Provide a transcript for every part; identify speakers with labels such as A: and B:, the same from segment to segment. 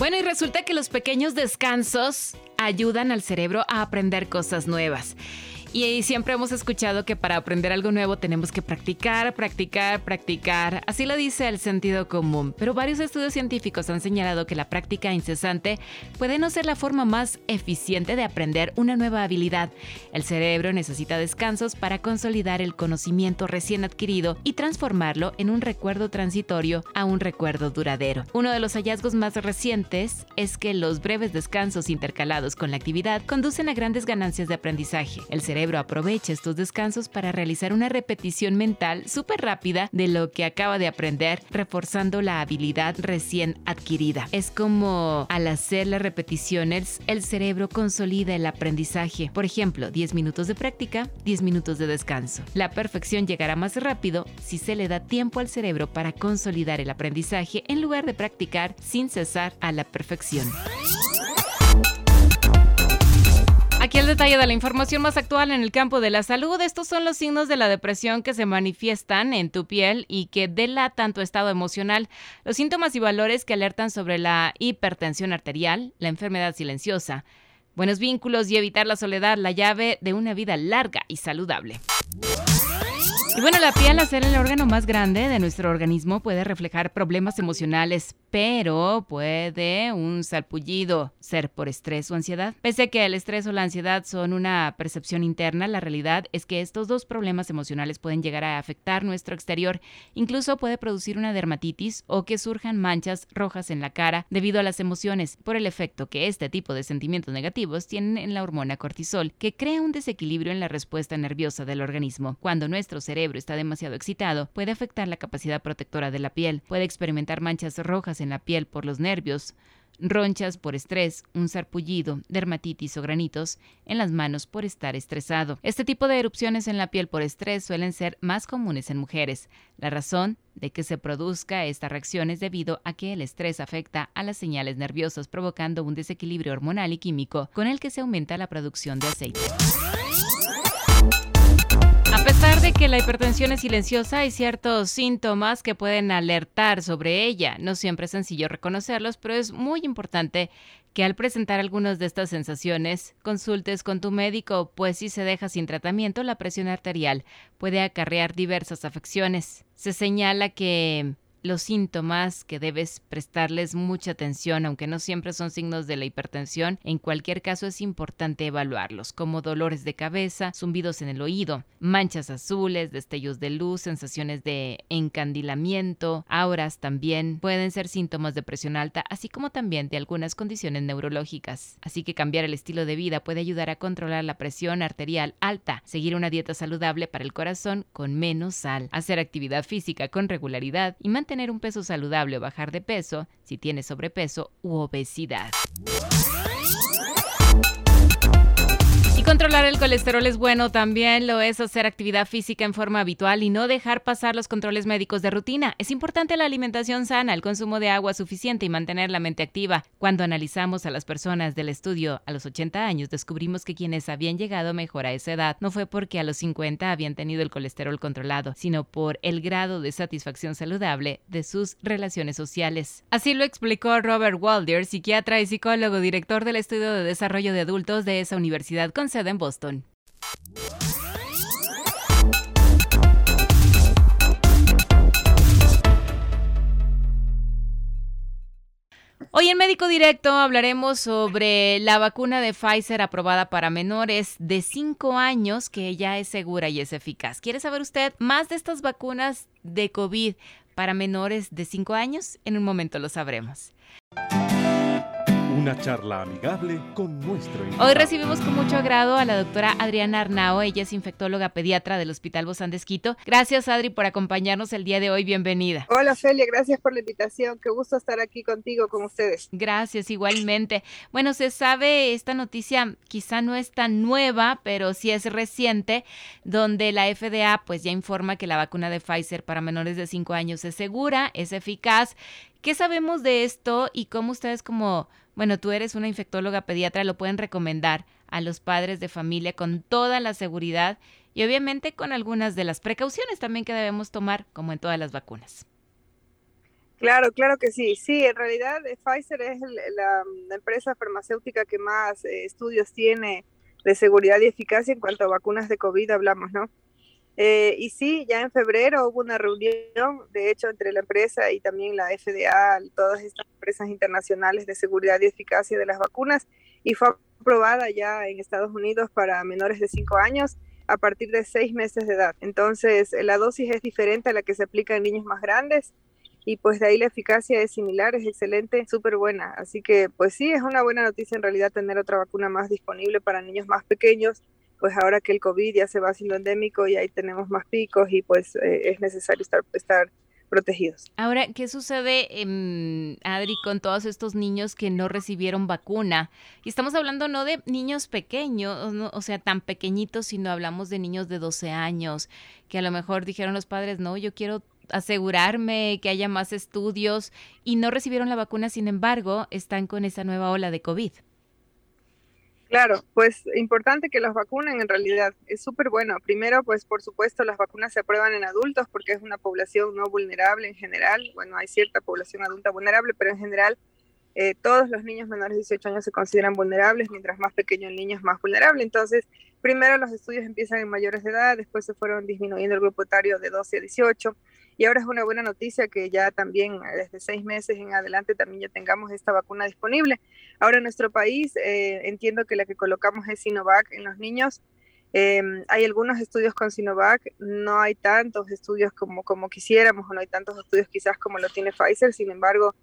A: Bueno, y resulta que los pequeños descansos ayudan al cerebro a aprender cosas nuevas. Y siempre hemos escuchado que para aprender algo nuevo tenemos que practicar, practicar, practicar. Así lo dice el sentido común. Pero varios estudios científicos han señalado que la práctica incesante puede no ser la forma más eficiente de aprender una nueva habilidad. El cerebro necesita descansos para consolidar el conocimiento recién adquirido y transformarlo en un recuerdo transitorio a un recuerdo duradero. Uno de los hallazgos más recientes es que los breves descansos intercalados con la actividad conducen a grandes ganancias de aprendizaje. El cerebro cerebro aprovecha estos descansos para realizar una repetición mental súper rápida de lo que acaba de aprender, reforzando la habilidad recién adquirida. Es como al hacer las repeticiones, el cerebro consolida el aprendizaje. Por ejemplo, 10 minutos de práctica, 10 minutos de descanso. La perfección llegará más rápido si se le da tiempo al cerebro para consolidar el aprendizaje en lugar de practicar sin cesar a la perfección. Aquí el detalle de la información más actual en el campo de la salud. Estos son los signos de la depresión que se manifiestan en tu piel y que delatan tu estado emocional. Los síntomas y valores que alertan sobre la hipertensión arterial, la enfermedad silenciosa, buenos vínculos y evitar la soledad, la llave de una vida larga y saludable. Y bueno, la piel, al ser el órgano más grande de nuestro organismo, puede reflejar problemas emocionales, pero puede un salpullido ser por estrés o ansiedad. Pese a que el estrés o la ansiedad son una percepción interna, la realidad es que estos dos problemas emocionales pueden llegar a afectar nuestro exterior. Incluso puede producir una dermatitis o que surjan manchas rojas en la cara debido a las emociones, por el efecto que este tipo de sentimientos negativos tienen en la hormona cortisol, que crea un desequilibrio en la respuesta nerviosa del organismo. Cuando nuestro cerebro está demasiado excitado, puede afectar la capacidad protectora de la piel, puede experimentar manchas rojas en la piel por los nervios, ronchas por estrés, un sarpullido, dermatitis o granitos en las manos por estar estresado. Este tipo de erupciones en la piel por estrés suelen ser más comunes en mujeres. La razón de que se produzca esta reacción es debido a que el estrés afecta a las señales nerviosas provocando un desequilibrio hormonal y químico con el que se aumenta la producción de aceite. De que la hipertensión es silenciosa, hay ciertos síntomas que pueden alertar sobre ella. No siempre es sencillo reconocerlos, pero es muy importante que al presentar algunas de estas sensaciones consultes con tu médico, pues si se deja sin tratamiento, la presión arterial puede acarrear diversas afecciones. Se señala que los síntomas que debes prestarles mucha atención, aunque no siempre son signos de la hipertensión, en cualquier caso es importante evaluarlos, como dolores de cabeza, zumbidos en el oído, manchas azules, destellos de luz, sensaciones de encandilamiento, auras también pueden ser síntomas de presión alta, así como también de algunas condiciones neurológicas. Así que cambiar el estilo de vida puede ayudar a controlar la presión arterial alta, seguir una dieta saludable para el corazón con menos sal, hacer actividad física con regularidad y mantener tener un peso saludable o bajar de peso si tienes sobrepeso u obesidad. Controlar el colesterol es bueno, también lo es hacer actividad física en forma habitual y no dejar pasar los controles médicos de rutina. Es importante la alimentación sana, el consumo de agua suficiente y mantener la mente activa. Cuando analizamos a las personas del estudio a los 80 años, descubrimos que quienes habían llegado mejor a esa edad no fue porque a los 50 habían tenido el colesterol controlado, sino por el grado de satisfacción saludable de sus relaciones sociales. Así lo explicó Robert Walder, psiquiatra y psicólogo, director del estudio de desarrollo de adultos de esa universidad en Boston. Hoy en Médico Directo hablaremos sobre la vacuna de Pfizer aprobada para menores de 5 años que ya es segura y es eficaz. ¿Quiere saber usted más de estas vacunas de COVID para menores de 5 años? En un momento lo sabremos.
B: Una charla amigable con nuestro
A: invitado. Hoy recibimos con mucho agrado a la doctora Adriana Arnao. Ella es infectóloga pediatra del Hospital Bozán de Esquito. Gracias, Adri, por acompañarnos el día de hoy. Bienvenida.
C: Hola, Celia. Gracias por la invitación. Qué gusto estar aquí contigo, con ustedes.
A: Gracias, igualmente. Bueno, se sabe, esta noticia quizá no es tan nueva, pero sí es reciente, donde la FDA pues ya informa que la vacuna de Pfizer para menores de 5 años es segura, es eficaz. ¿Qué sabemos de esto y cómo ustedes como bueno, tú eres una infectóloga pediatra, lo pueden recomendar a los padres de familia con toda la seguridad y obviamente con algunas de las precauciones también que debemos tomar, como en todas las vacunas.
C: Claro, claro que sí. Sí, en realidad eh, Pfizer es la, empresa farmacéutica que más eh, estudios tiene de seguridad y eficacia en cuanto a vacunas de COVID hablamos, ¿no? Eh, y sí, ya en febrero hubo una reunión, de hecho, entre la empresa y también la FDA, todas estas empresas internacionales de seguridad y eficacia de las vacunas, y fue aprobada ya en Estados Unidos para menores de 5 años a partir de 6 meses de edad. Entonces, la dosis es diferente a la que se aplica en niños más grandes y pues de ahí la eficacia es similar, es excelente, súper buena. Así que pues sí, es una buena noticia en realidad tener otra vacuna más disponible para niños más pequeños pues ahora que el COVID ya se va haciendo endémico y ahí tenemos más picos y pues eh, es necesario estar, estar protegidos.
A: Ahora, ¿qué sucede, Adri, con todos estos niños que no recibieron vacuna? Y estamos hablando no de niños pequeños, o sea, tan pequeñitos, sino hablamos de niños de 12 años, que a lo mejor dijeron los padres, no, yo quiero asegurarme que haya más estudios y no recibieron la vacuna, sin embargo, están con esa nueva ola de COVID.
C: Claro, pues importante que los vacunen en realidad, es súper bueno. Primero, pues por supuesto las vacunas se aprueban en adultos porque es una población no vulnerable en general. Bueno, hay cierta población adulta vulnerable, pero en general eh, todos los niños menores de 18 años se consideran vulnerables, mientras más pequeño el niño es más vulnerable. Entonces, primero los estudios empiezan en mayores de edad, después se fueron disminuyendo el grupo etario de 12 a 18 y ahora es una buena noticia que ya también eh, desde seis meses en adelante también ya tengamos esta vacuna disponible. Ahora en nuestro país eh, entiendo que la que colocamos es Sinovac en los niños. Em, hay algunos estudios con Sinovac, no hay tantos estudios como, como quisiéramos o no hay tantos estudios quizás como lo tiene Pfizer, sin embargo,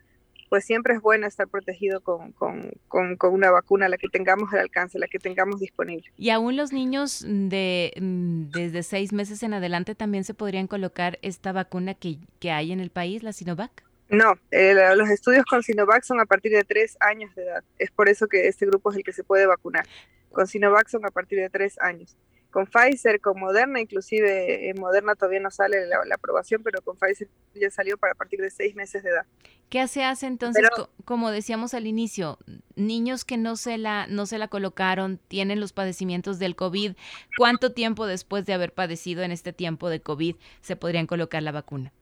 C: pues siempre es bueno estar protegido con, con, con, una vacuna, la que tengamos al alcance, la que tengamos disponible.
A: ¿Y aún los niños de mm, desde seis meses en adelante también se podrían colocar esta vacuna que, que hay en el país, la Sinovac?
C: No, eh, los estudios con Sinovac son a partir de tres años de edad. Es por eso que este grupo es el que se puede vacunar. Con Sinovac son a partir de tres años con Pfizer, con Moderna, inclusive en Moderna todavía no sale la, aprobación, pero con Pfizer ya salió para partir de seis meses de edad.
A: ¿Qué se hace entonces, como decíamos al inicio, niños que no se, la, no se la colocaron, tienen los padecimientos del COVID, ¿cuánto tiempo después de haber padecido en este tiempo de COVID se podrían colocar la vacuna?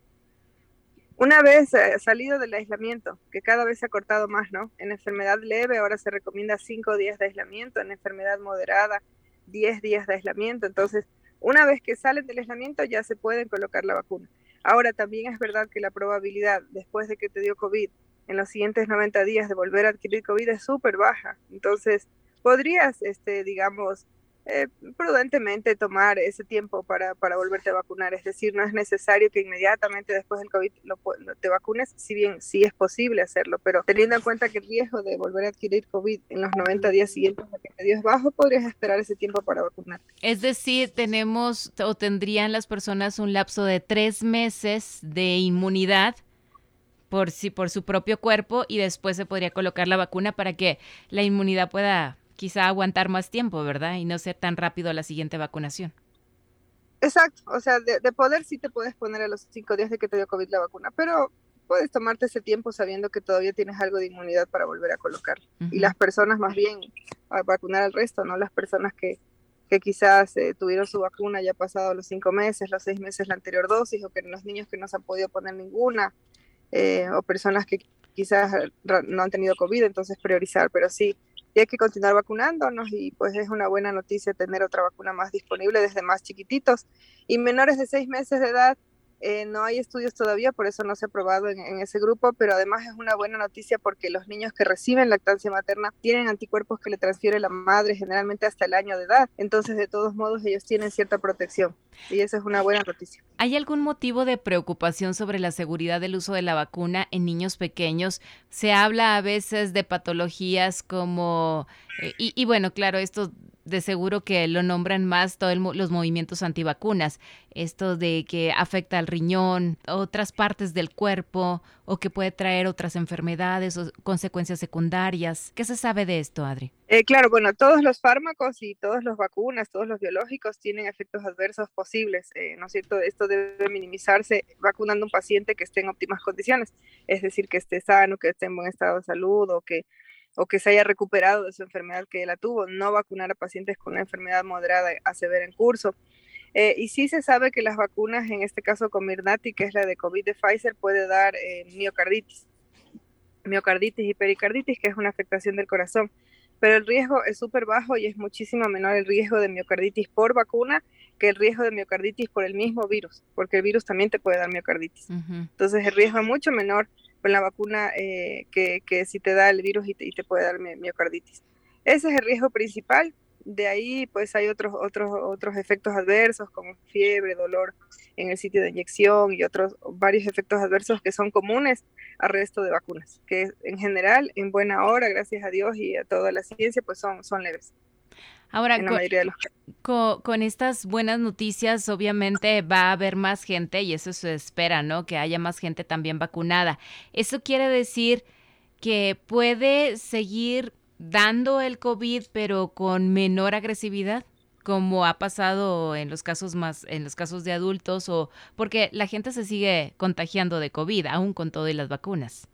C: Una vez eh, salido del aislamiento, que cada vez se ha cortado más, ¿no? En enfermedad leve ahora se recomienda cinco días de aislamiento, en enfermedad moderada 10 días de aislamiento. Entonces, una vez que salen del aislamiento ya se pueden colocar la vacuna. Ahora, también es verdad que la probabilidad después de que te dio COVID en los siguientes 90 días de volver a adquirir COVID es súper baja. Entonces, podrías, este, digamos, eh, prudentemente tomar ese tiempo para, para, volverte a vacunar. Es decir, no es necesario que inmediatamente después del COVID lo, te vacunes, si bien sí es posible hacerlo, pero teniendo en cuenta que el riesgo de volver a adquirir COVID en los 90 días siguientes que es bajo, podrías esperar ese tiempo para vacunar.
A: Es decir, tenemos o tendrían las personas un lapso de tres meses de inmunidad por, sí, por su propio cuerpo y después se podría colocar la vacuna para que la inmunidad pueda quizá aguantar más tiempo, ¿verdad? Y no ser tan rápido la siguiente vacunación.
C: Exacto, o sea, de, poder sí te puedes poner a los cinco días de que te dio COVID la vacuna, pero puedes tomarte ese tiempo sabiendo que todavía tienes algo de inmunidad para volver a colocar. Y las personas más bien a vacunar al resto, ¿no? Las personas que, que quizás eh, tuvieron su vacuna ya pasado los cinco meses, los seis meses la anterior dosis, o que los niños que no se han podido poner ninguna, eh, o personas que quizás no han tenido COVID, entonces priorizar, pero sí, y hay que continuar vacunándonos y pues es una buena noticia tener otra vacuna más disponible desde más chiquititos y menores de seis meses de edad. Eh, no hay estudios todavía, por eso no se ha aprobado en, ese grupo, pero además es una buena noticia porque los niños que reciben lactancia materna tienen anticuerpos que le transfiere la madre generalmente hasta el año de edad. Entonces, de todos modos, ellos tienen cierta protección y esa es una buena noticia.
A: ¿Hay algún motivo de preocupación sobre la seguridad del uso de la vacuna en niños pequeños? Se habla a veces de patologías como, eh, y, y bueno, claro, esto de seguro que lo nombran más todos los movimientos antivacunas, esto de que afecta al riñón, otras partes del cuerpo o que puede traer otras enfermedades o consecuencias secundarias. ¿Qué se sabe de esto, Adri?
C: Eh, claro, bueno, todos los fármacos y todas las vacunas, todos los biológicos tienen efectos adversos posibles, eh, ¿no es cierto? Esto debe minimizarse vacunando a un paciente que esté en óptimas condiciones, es decir, que esté sano, que esté en buen estado de salud o que o que se haya recuperado de su enfermedad que la tuvo, no vacunar a pacientes con una enfermedad moderada a severa en curso. Eh, y sí se sabe que las vacunas, en este caso con Mirnati, que es la de COVID de Pfizer, puede dar eh, miocarditis, miocarditis y pericarditis, que es una afectación del corazón. Pero el riesgo es súper bajo y es muchísimo menor el riesgo de miocarditis por vacuna que el riesgo de miocarditis por el mismo virus, porque el virus también te puede dar miocarditis. Entonces el riesgo es mucho menor con la vacuna eh, que, si te da el virus y te, puede dar miocarditis. Ese es el riesgo principal. De ahí, pues hay otros, otros, otros efectos adversos como fiebre, dolor en el sitio de inyección y otros varios efectos adversos que son comunes al resto de vacunas, que en general, en buena hora, gracias a Dios y a toda la ciencia, pues son, son leves.
A: Ahora, con, estas buenas noticias, obviamente va a haber más gente y eso se espera, ¿no? Que haya más gente también vacunada. Eso quiere decir que puede seguir dando el COVID, pero con menor agresividad como ha pasado en los casos más en los casos de adultos o porque la gente se sigue contagiando de COVID aún con todas las vacunas.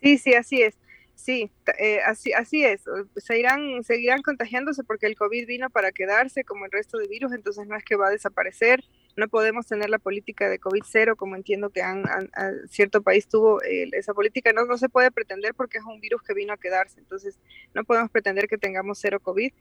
C: Sí, sí, así es. Sí, eh, así, así es. Se irán, seguirán contagiándose porque el COVID vino para quedarse como el resto de virus, entonces no es que va a desaparecer. No podemos tener la política de COVID cero, como entiendo que han, cierto país tuvo eh, esa política. No, no se puede pretender porque es un virus que vino a quedarse. Entonces, no podemos pretender que tengamos cero COVID.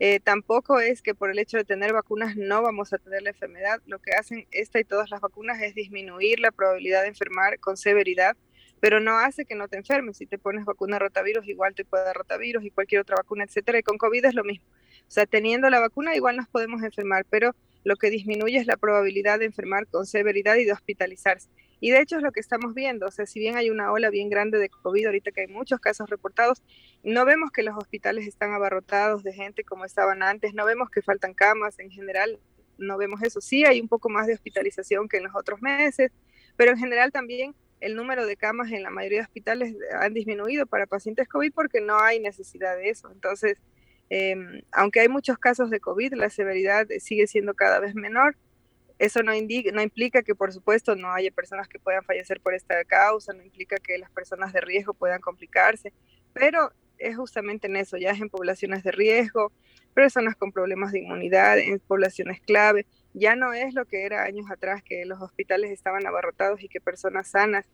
C: Eh, tampoco es que por el hecho de tener vacunas no vamos a tener la enfermedad. Lo que hacen esta y todas las vacunas es disminuir la probabilidad de enfermar con severidad pero no hace que no te enfermes. Si te pones vacuna rotavirus, igual te puede dar rotavirus y cualquier otra vacuna, etcétera. Y con COVID es lo mismo. O sea, teniendo la vacuna, igual nos podemos enfermar, pero lo que disminuye es la probabilidad de enfermar con severidad y de hospitalizarse. Y de hecho es lo que estamos viendo. O sea, si bien hay una ola bien grande de COVID, ahorita que hay muchos casos reportados, no vemos que los hospitales están abarrotados de gente como estaban antes, no vemos que faltan camas en general, no vemos eso. Sí hay un poco más de hospitalización que en los otros meses, pero en general también el número de camas en la mayoría de hospitales han disminuido para pacientes COVID porque no hay necesidad de eso. Entonces, em, aunque hay muchos casos de COVID, la severidad sigue siendo cada vez menor. Eso no, indica, no implica que, por supuesto, no haya personas que puedan fallecer por esta causa, no implica que las personas de riesgo puedan complicarse, pero es justamente en eso, ya es en poblaciones de riesgo, personas con problemas de inmunidad, en poblaciones clave, ya no es lo que era años atrás, que los hospitales estaban abarrotados y que personas sanas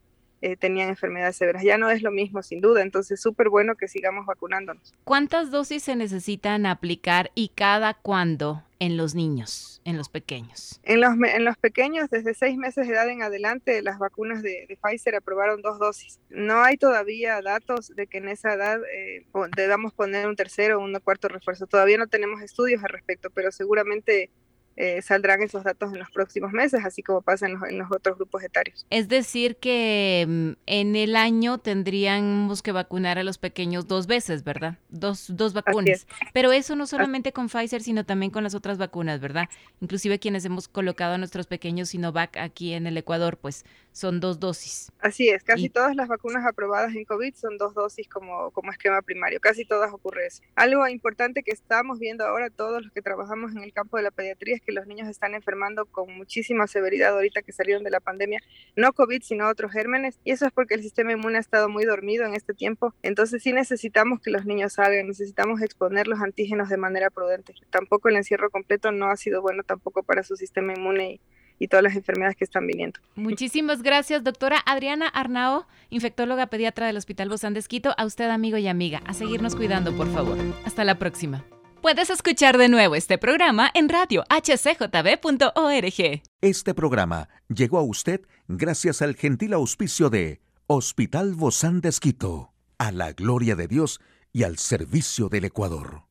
C: eh, tenían enfermedades severas. Ya no es lo mismo, sin duda. Entonces, súper bueno que sigamos vacunándonos.
A: ¿Cuántas dosis se necesitan aplicar y cada cuándo en los niños, en los pequeños?
C: En los, en los pequeños, desde seis meses de edad en adelante, las vacunas de, Pfizer aprobaron dos dosis. No hay todavía datos de que en esa edad eh, debamos poner un tercero o un cuarto refuerzo. Todavía no tenemos estudios al respecto, pero seguramente eh, saldrán esos datos en los próximos meses, así como pasa en los, otros grupos etarios.
A: Es decir, que mm, en el año tendríamos que vacunar a los pequeños dos veces, ¿verdad? Dos, dos vacunas. Pero eso no solamente con Pfizer, sino también con las otras vacunas, ¿verdad? Inclusive quienes hemos colocado a nuestros pequeños Sinovac aquí en el Ecuador, pues son dos dosis.
C: Así es, casi todas las vacunas aprobadas en COVID son dos dosis como, como esquema primario, casi todas ocurre eso. Algo importante que estamos viendo ahora todos los que trabajamos en el campo de la pediatría es que los niños están enfermando con muchísima severidad ahorita que salieron de la pandemia, no COVID, sino otros gérmenes, y eso es porque el sistema inmune ha estado muy dormido en este tiempo, entonces sí necesitamos que los niños salgan, necesitamos exponer los antígenos de manera prudente. Tampoco el encierro completo no ha sido bueno tampoco para su sistema inmune y y todas las enfermedades que están viniendo.
A: Muchísimas gracias, doctora Adriana Arnao, infectóloga pediatra del Hospital Bozán de Esquito. A usted, amigo y amiga, a seguirnos cuidando, por favor. Hasta la próxima. Puedes escuchar de nuevo este programa en radio hcjb.org.
D: Este programa llegó a usted gracias al gentil auspicio de Hospital Bozán de Esquito, a la gloria de Dios y al servicio del Ecuador.